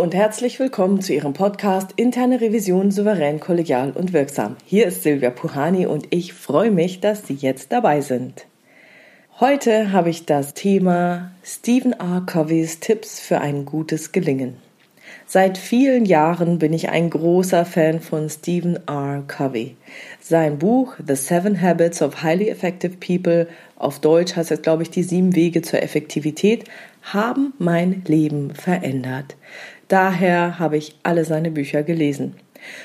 Und herzlich willkommen zu Ihrem Podcast Interne Revision souverän, kollegial und wirksam. Hier ist Silvia Puhani und ich freue mich, dass Sie jetzt dabei sind. Heute habe ich das Thema Stephen R. Coveys Tipps für ein gutes Gelingen. Seit vielen Jahren bin ich ein großer Fan von Stephen R. Covey. Sein Buch The Seven Habits of Highly Effective People, auf Deutsch heißt es, glaube ich, die sieben Wege zur Effektivität, haben mein Leben verändert. Daher habe ich alle seine Bücher gelesen.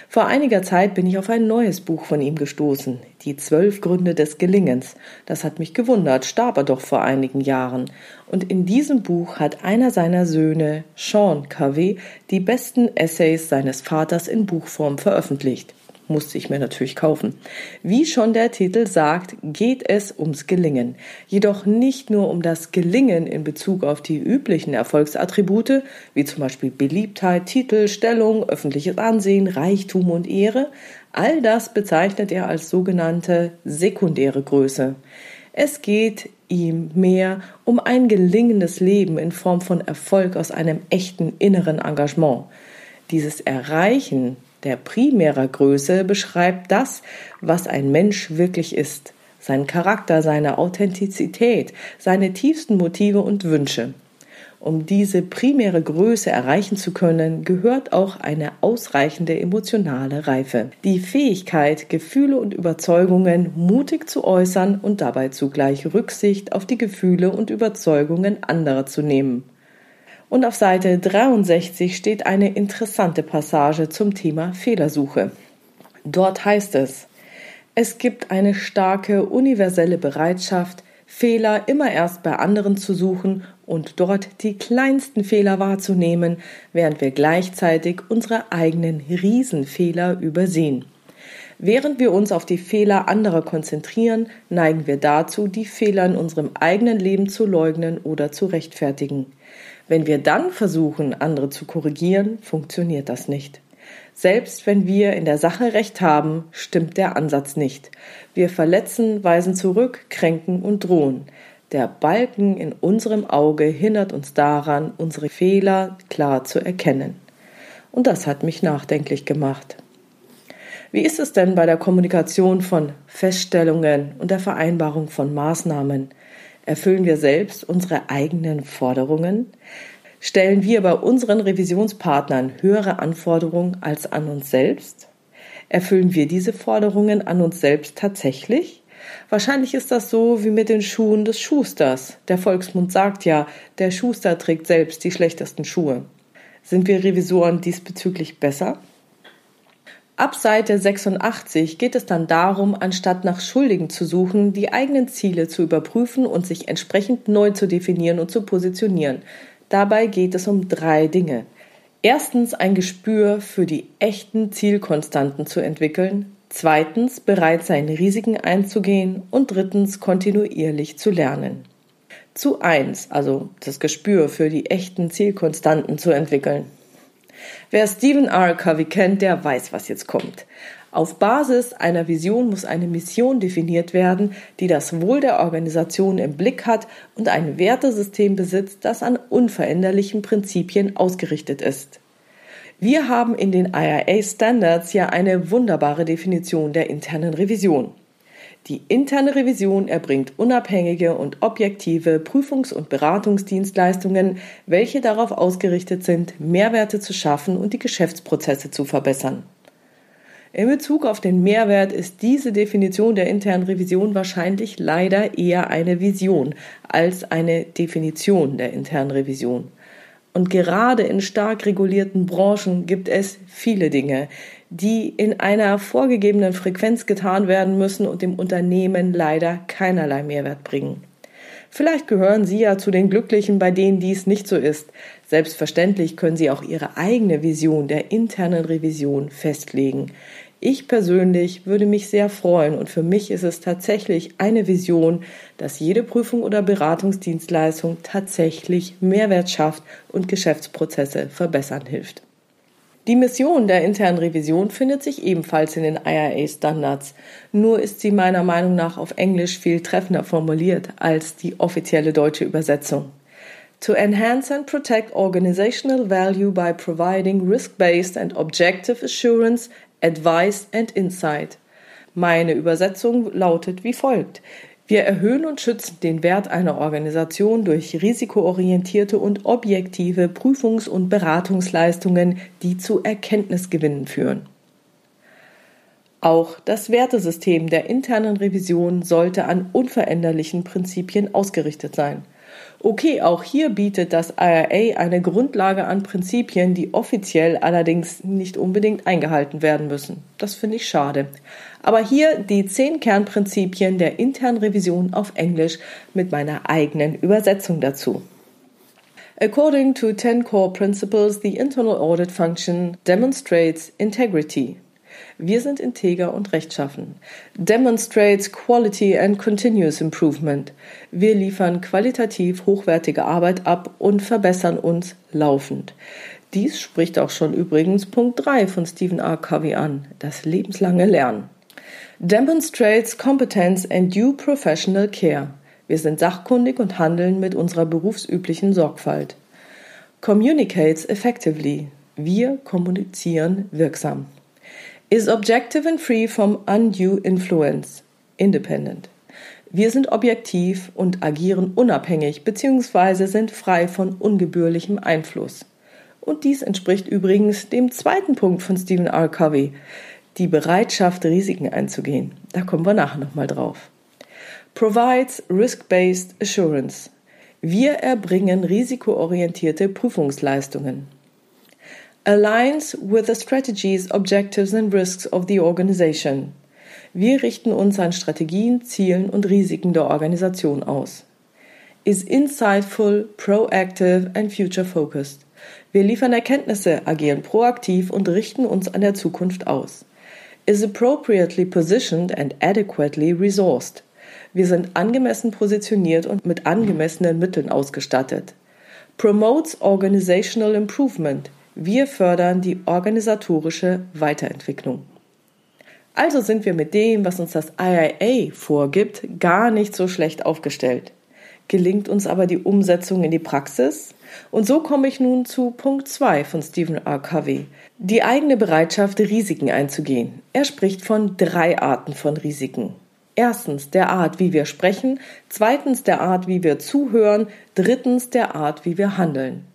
Vor einiger Zeit bin ich auf ein neues Buch von ihm gestoßen, Die zwölf Gründe des Gelingens. Das hat mich gewundert, starb er doch vor einigen Jahren. Und in diesem Buch hat einer seiner Söhne, Sean Covey, die besten Essays seines Vaters in Buchform veröffentlicht musste ich mir natürlich kaufen. Wie schon der Titel sagt, geht es ums Gelingen. Jedoch nicht nur um das Gelingen in Bezug auf die üblichen Erfolgsattribute, wie zum Beispiel Beliebtheit, Titel, Stellung, öffentliches Ansehen, Reichtum und Ehre. All das bezeichnet er als sogenannte sekundäre Größe. Es geht ihm mehr um ein gelingendes Leben in Form von Erfolg aus einem echten inneren Engagement. Dieses Erreichen der primärer Größe beschreibt das, was ein Mensch wirklich ist, seinen Charakter, seine Authentizität, seine tiefsten Motive und Wünsche. Um diese primäre Größe erreichen zu können, gehört auch eine ausreichende emotionale Reife. Die Fähigkeit, Gefühle und Überzeugungen mutig zu äußern und dabei zugleich Rücksicht auf die Gefühle und Überzeugungen anderer zu nehmen. Und auf Seite 63 steht eine interessante Passage zum Thema Fehlersuche. Dort heißt es, es gibt eine starke universelle Bereitschaft, Fehler immer erst bei anderen zu suchen und dort die kleinsten Fehler wahrzunehmen, während wir gleichzeitig unsere eigenen Riesenfehler übersehen. Während wir uns auf die Fehler anderer konzentrieren, neigen wir dazu, die Fehler in unserem eigenen Leben zu leugnen oder zu rechtfertigen. Wenn wir dann versuchen, andere zu korrigieren, funktioniert das nicht. Selbst wenn wir in der Sache recht haben, stimmt der Ansatz nicht. Wir verletzen, weisen zurück, kränken und drohen. Der Balken in unserem Auge hindert uns daran, unsere Fehler klar zu erkennen. Und das hat mich nachdenklich gemacht. Wie ist es denn bei der Kommunikation von Feststellungen und der Vereinbarung von Maßnahmen? Erfüllen wir selbst unsere eigenen Forderungen? Stellen wir bei unseren Revisionspartnern höhere Anforderungen als an uns selbst? Erfüllen wir diese Forderungen an uns selbst tatsächlich? Wahrscheinlich ist das so wie mit den Schuhen des Schusters. Der Volksmund sagt ja, der Schuster trägt selbst die schlechtesten Schuhe. Sind wir Revisoren diesbezüglich besser? Ab Seite 86 geht es dann darum, anstatt nach Schuldigen zu suchen, die eigenen Ziele zu überprüfen und sich entsprechend neu zu definieren und zu positionieren. Dabei geht es um drei Dinge. Erstens ein Gespür für die echten Zielkonstanten zu entwickeln, zweitens bereit sein, Risiken einzugehen und drittens kontinuierlich zu lernen. Zu eins, also das Gespür für die echten Zielkonstanten zu entwickeln. Wer Stephen R. Covey kennt, der weiß, was jetzt kommt. Auf Basis einer Vision muss eine Mission definiert werden, die das Wohl der Organisation im Blick hat und ein Wertesystem besitzt, das an unveränderlichen Prinzipien ausgerichtet ist. Wir haben in den IRA Standards ja eine wunderbare Definition der internen Revision. Die interne Revision erbringt unabhängige und objektive Prüfungs- und Beratungsdienstleistungen, welche darauf ausgerichtet sind, Mehrwerte zu schaffen und die Geschäftsprozesse zu verbessern. In Bezug auf den Mehrwert ist diese Definition der internen Revision wahrscheinlich leider eher eine Vision als eine Definition der internen Revision. Und gerade in stark regulierten Branchen gibt es viele Dinge, die in einer vorgegebenen Frequenz getan werden müssen und dem Unternehmen leider keinerlei Mehrwert bringen. Vielleicht gehören Sie ja zu den Glücklichen, bei denen dies nicht so ist. Selbstverständlich können Sie auch Ihre eigene Vision der internen Revision festlegen. Ich persönlich würde mich sehr freuen und für mich ist es tatsächlich eine Vision, dass jede Prüfung oder Beratungsdienstleistung tatsächlich Mehrwert schafft und Geschäftsprozesse verbessern hilft. Die Mission der internen Revision findet sich ebenfalls in den IRA-Standards, nur ist sie meiner Meinung nach auf Englisch viel treffender formuliert als die offizielle deutsche Übersetzung. to enhance and protect organizational value by providing risk-based and objective assurance, advice and insight. Meine Übersetzung lautet wie folgt. Wir erhöhen und schützen den Wert einer Organisation durch risikoorientierte und objektive Prüfungs- und Beratungsleistungen, die zu Erkenntnisgewinnen führen. Auch das Wertesystem der internen Revision sollte an unveränderlichen Prinzipien ausgerichtet sein. Okay, auch hier bietet das IRA eine Grundlage an Prinzipien, die offiziell allerdings nicht unbedingt eingehalten werden müssen. Das finde ich schade. Aber hier die zehn Kernprinzipien der internen Revision auf Englisch mit meiner eigenen Übersetzung dazu. According to 10 core principles, the internal audit function demonstrates integrity, wir sind integer und rechtschaffen. Demonstrates quality and continuous improvement. Wir liefern qualitativ hochwertige Arbeit ab und verbessern uns laufend. Dies spricht auch schon übrigens Punkt 3 von Stephen R. Covey an, das lebenslange Lernen. Demonstrates competence and due professional care. Wir sind sachkundig und handeln mit unserer berufsüblichen Sorgfalt. Communicates effectively. Wir kommunizieren wirksam is objective and free from undue influence. Independent. Wir sind objektiv und agieren unabhängig bzw. sind frei von ungebührlichem Einfluss. Und dies entspricht übrigens dem zweiten Punkt von Stephen R. Covey, die Bereitschaft, Risiken einzugehen. Da kommen wir nachher nochmal drauf. Provides Risk-Based Assurance. Wir erbringen risikoorientierte Prüfungsleistungen aligns with the strategies, objectives and risks of the organization. Wir richten uns an Strategien, Zielen und Risiken der Organisation aus. Is insightful, proactive and future focused. Wir liefern Erkenntnisse, agieren proaktiv und richten uns an der Zukunft aus. Is appropriately positioned and adequately resourced. Wir sind angemessen positioniert und mit angemessenen Mitteln ausgestattet. Promotes organizational improvement. Wir fördern die organisatorische Weiterentwicklung. Also sind wir mit dem, was uns das IIA vorgibt, gar nicht so schlecht aufgestellt. Gelingt uns aber die Umsetzung in die Praxis? Und so komme ich nun zu Punkt 2 von Stephen R. Covey. Die eigene Bereitschaft, Risiken einzugehen. Er spricht von drei Arten von Risiken. Erstens der Art, wie wir sprechen, zweitens der Art, wie wir zuhören, drittens der Art, wie wir handeln.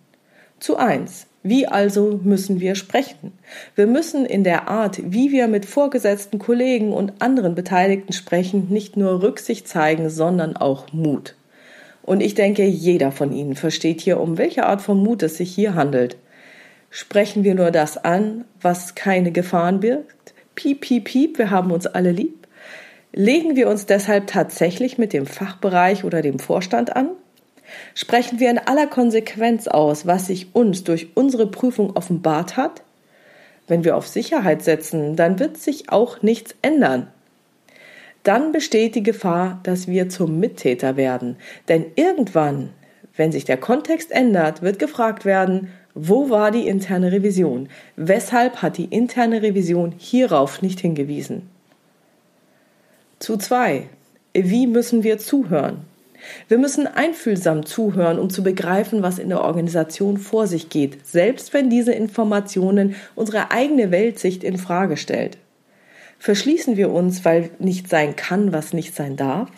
Zu eins. Wie also müssen wir sprechen? Wir müssen in der Art, wie wir mit vorgesetzten Kollegen und anderen Beteiligten sprechen, nicht nur Rücksicht zeigen, sondern auch Mut. Und ich denke, jeder von Ihnen versteht hier, um welche Art von Mut es sich hier handelt. Sprechen wir nur das an, was keine Gefahren birgt? Piep, piep, piep, wir haben uns alle lieb. Legen wir uns deshalb tatsächlich mit dem Fachbereich oder dem Vorstand an? Sprechen wir in aller Konsequenz aus, was sich uns durch unsere Prüfung offenbart hat? Wenn wir auf Sicherheit setzen, dann wird sich auch nichts ändern. Dann besteht die Gefahr, dass wir zum Mittäter werden. Denn irgendwann, wenn sich der Kontext ändert, wird gefragt werden, wo war die interne Revision? Weshalb hat die interne Revision hierauf nicht hingewiesen? Zu zwei. Wie müssen wir zuhören? Wir müssen einfühlsam zuhören, um zu begreifen, was in der Organisation vor sich geht, selbst wenn diese Informationen unsere eigene Weltsicht in Frage stellt. Verschließen wir uns, weil nicht sein kann, was nicht sein darf?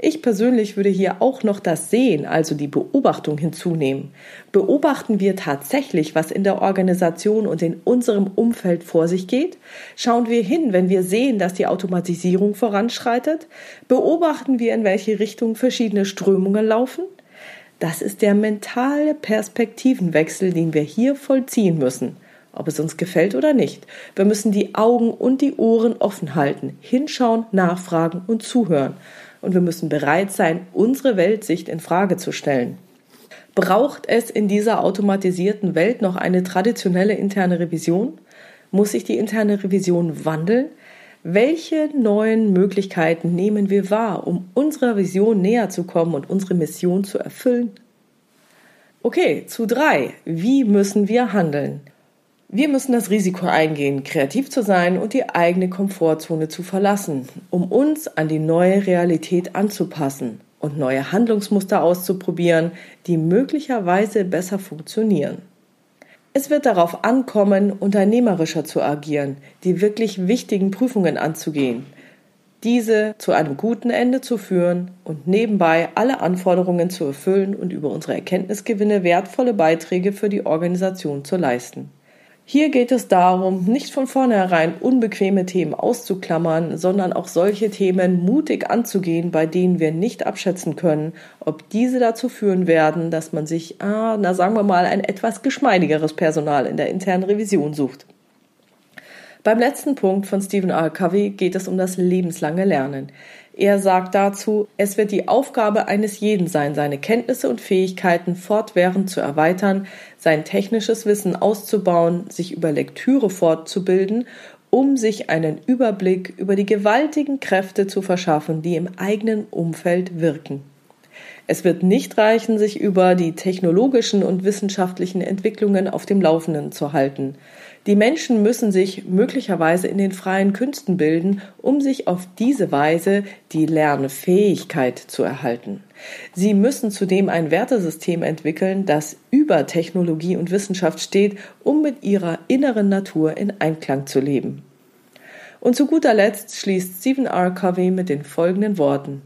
Ich persönlich würde hier auch noch das Sehen, also die Beobachtung hinzunehmen. Beobachten wir tatsächlich, was in der Organisation und in unserem Umfeld vor sich geht? Schauen wir hin, wenn wir sehen, dass die Automatisierung voranschreitet? Beobachten wir, in welche Richtung verschiedene Strömungen laufen? Das ist der mentale Perspektivenwechsel, den wir hier vollziehen müssen ob es uns gefällt oder nicht. Wir müssen die Augen und die Ohren offen halten, hinschauen, nachfragen und zuhören und wir müssen bereit sein, unsere Weltsicht in Frage zu stellen. Braucht es in dieser automatisierten Welt noch eine traditionelle interne Revision? Muss sich die interne Revision wandeln? Welche neuen Möglichkeiten nehmen wir wahr, um unserer Vision näher zu kommen und unsere Mission zu erfüllen? Okay, zu drei. Wie müssen wir handeln? Wir müssen das Risiko eingehen, kreativ zu sein und die eigene Komfortzone zu verlassen, um uns an die neue Realität anzupassen. und neue Handlungsmuster auszuprobieren, die möglicherweise besser funktionieren. Es wird darauf ankommen, unternehmerischer zu agieren, die wirklich wichtigen Prüfungen anzugehen, diese zu einem guten Ende zu führen und nebenbei alle Anforderungen zu erfüllen und über unsere Erkenntnisgewinne wertvolle Beiträge für die Organisation zu leisten. Hier geht es darum, nicht von vornherein unbequeme Themen auszuklammern, sondern auch solche Themen mutig anzugehen, bei denen wir nicht abschätzen können, ob diese dazu führen werden, dass man sich, ah, na sagen wir mal, ein etwas geschmeidigeres Personal in der internen Revision sucht. Beim letzten Punkt von Stephen R. Covey geht es um das lebenslange Lernen. Er sagt dazu, es wird die Aufgabe eines jeden sein, seine Kenntnisse und Fähigkeiten fortwährend zu erweitern, sein technisches Wissen auszubauen, sich über Lektüre fortzubilden, um sich einen Überblick über die gewaltigen Kräfte zu verschaffen, die im eigenen Umfeld wirken. Es wird nicht reichen, sich über die technologischen und wissenschaftlichen Entwicklungen auf dem Laufenden zu halten. Die Menschen müssen sich möglicherweise in den freien Künsten bilden, um sich auf diese Weise die Lernfähigkeit zu erhalten. Sie müssen zudem ein Wertesystem entwickeln, das über Technologie und Wissenschaft steht, um mit ihrer inneren Natur in Einklang zu leben. Und zu guter Letzt schließt Stephen R. Covey mit den folgenden Worten.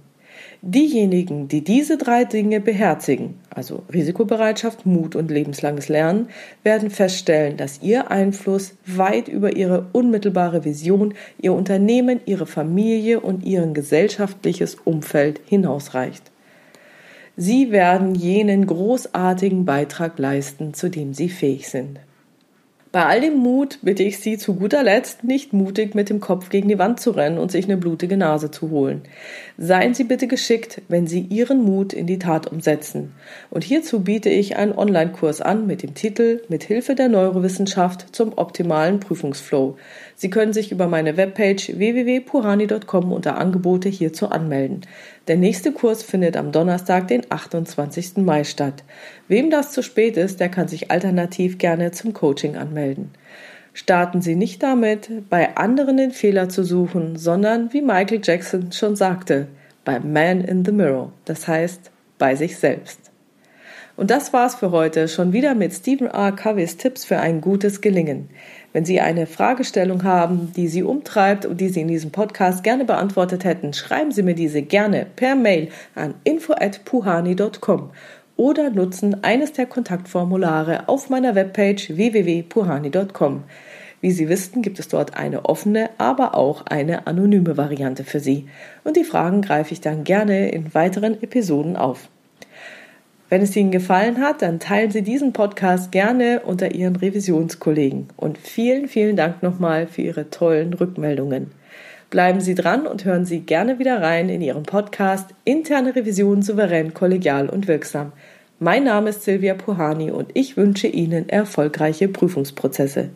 Diejenigen, die diese drei Dinge beherzigen, also Risikobereitschaft, Mut und lebenslanges Lernen, werden feststellen, dass ihr Einfluss weit über ihre unmittelbare Vision, ihr Unternehmen, ihre Familie und ihren gesellschaftliches Umfeld hinausreicht. Sie werden jenen großartigen Beitrag leisten, zu dem sie fähig sind. Bei all dem Mut bitte ich Sie zu guter Letzt, nicht mutig mit dem Kopf gegen die Wand zu rennen und sich eine blutige Nase zu holen. Seien Sie bitte geschickt, wenn Sie Ihren Mut in die Tat umsetzen. Und hierzu biete ich einen Online-Kurs an mit dem Titel Mit Hilfe der Neurowissenschaft zum optimalen Prüfungsflow. Sie können sich über meine Webpage www.purani.com unter Angebote hierzu anmelden. Der nächste Kurs findet am Donnerstag, den 28. Mai statt. Wem das zu spät ist, der kann sich alternativ gerne zum Coaching anmelden. Starten Sie nicht damit, bei anderen den Fehler zu suchen, sondern, wie Michael Jackson schon sagte, beim Man in the Mirror, das heißt bei sich selbst. Und das war's für heute, schon wieder mit Stephen R. Coveys Tipps für ein gutes Gelingen. Wenn Sie eine Fragestellung haben, die Sie umtreibt und die Sie in diesem Podcast gerne beantwortet hätten, schreiben Sie mir diese gerne per Mail an info@puhani.com oder nutzen eines der Kontaktformulare auf meiner Webpage www.puhani.com. Wie Sie wissen, gibt es dort eine offene, aber auch eine anonyme Variante für Sie. Und die Fragen greife ich dann gerne in weiteren Episoden auf. Wenn es Ihnen gefallen hat, dann teilen Sie diesen Podcast gerne unter Ihren Revisionskollegen. Und vielen, vielen Dank nochmal für Ihre tollen Rückmeldungen. Bleiben Sie dran und hören Sie gerne wieder rein in Ihren Podcast Interne Revision souverän, kollegial und wirksam. Mein Name ist Silvia Puhani und ich wünsche Ihnen erfolgreiche Prüfungsprozesse.